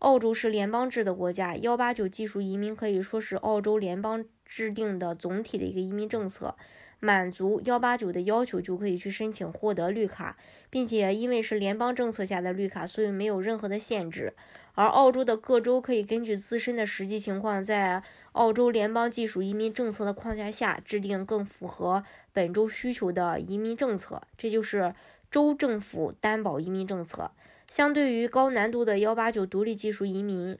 澳洲是联邦制的国家，幺八九技术移民可以说是澳洲联邦制定的总体的一个移民政策，满足幺八九的要求就可以去申请获得绿卡，并且因为是联邦政策下的绿卡，所以没有任何的限制。而澳洲的各州可以根据自身的实际情况，在澳洲联邦技术移民政策的框架下，制定更符合本州需求的移民政策，这就是州政府担保移民政策。相对于高难度的幺八九独立技术移民，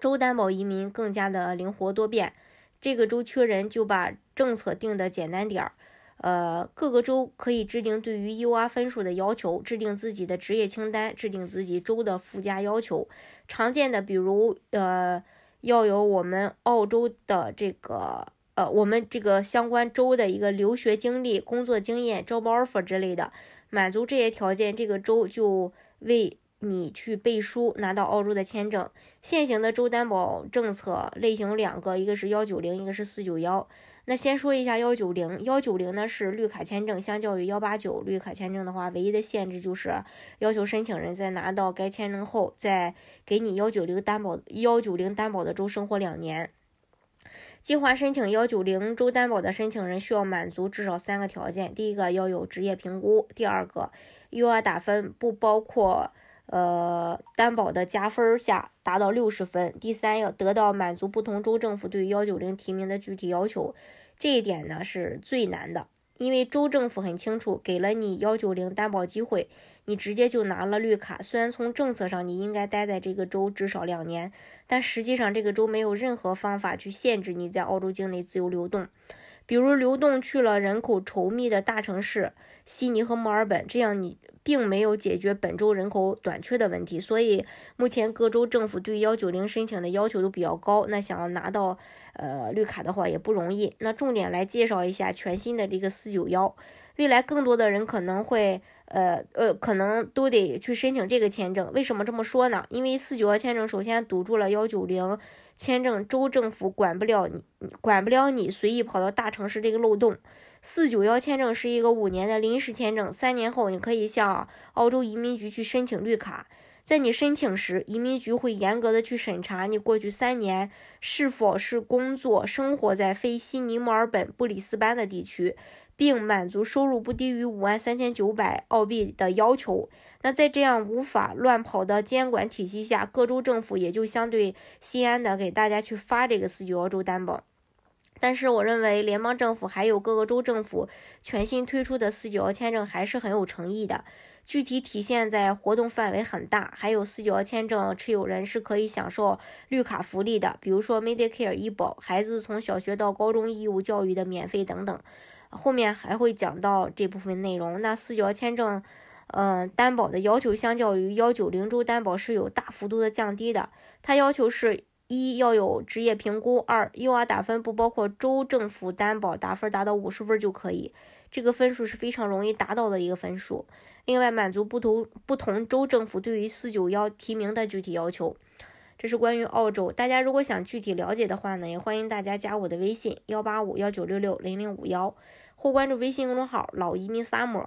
州担保移民更加的灵活多变。这个州缺人，就把政策定的简单点儿。呃，各个州可以制定对于 UR 分数的要求，制定自己的职业清单，制定自己州的附加要求。常见的，比如呃，要有我们澳洲的这个呃，我们这个相关州的一个留学经历、工作经验、招 offer 之类的。满足这些条件，这个州就。为你去背书拿到澳洲的签证。现行的州担保政策类型两个，一个是幺九零，一个是四九幺。那先说一下幺九零，幺九零呢是绿卡签证，相较于幺八九绿卡签证的话，唯一的限制就是要求申请人在拿到该签证后，再给你幺九零担保幺九零担保的州生活两年。计划申请幺九零州担保的申请人需要满足至少三个条件：第一个要有职业评估；第二个。UR 打分不包括呃担保的加分下达到六十分。第三，要得到满足不同州政府对幺九零提名的具体要求，这一点呢是最难的，因为州政府很清楚，给了你幺九零担保机会，你直接就拿了绿卡。虽然从政策上你应该待在这个州至少两年，但实际上这个州没有任何方法去限制你在澳洲境内自由流动。比如流动去了人口稠密的大城市悉尼和墨尔本，这样你并没有解决本州人口短缺的问题。所以目前各州政府对幺九零申请的要求都比较高，那想要拿到呃绿卡的话也不容易。那重点来介绍一下全新的这个四九幺，未来更多的人可能会呃呃可能都得去申请这个签证。为什么这么说呢？因为四九幺签证首先堵住了幺九零。签证州政府管不了你，管不了你随意跑到大城市这个漏洞。四九幺签证是一个五年的临时签证，三年后你可以向澳洲移民局去申请绿卡。在你申请时，移民局会严格的去审查你过去三年是否是工作生活在非悉尼、墨尔本、布里斯班的地区。并满足收入不低于五万三千九百澳币的要求。那在这样无法乱跑的监管体系下，各州政府也就相对心安的给大家去发这个四九幺州担保。但是，我认为联邦政府还有各个州政府全新推出的四九幺签证还是很有诚意的。具体体现在活动范围很大，还有四九幺签证持有人是可以享受绿卡福利的，比如说 Medicare 医保、孩子从小学到高中义务教育的免费等等。后面还会讲到这部分内容。那四九幺签证，嗯，担保的要求相较于幺九零州担保是有大幅度的降低的。它要求是一要有职业评估，二 UR 打分不包括州政府担保，打分达到五十分就可以。这个分数是非常容易达到的一个分数。另外，满足不同不同州政府对于四九幺提名的具体要求。这是关于澳洲。大家如果想具体了解的话呢，也欢迎大家加我的微信幺八五幺九六六零零五幺。或关注微信公众号“老移民 summer”，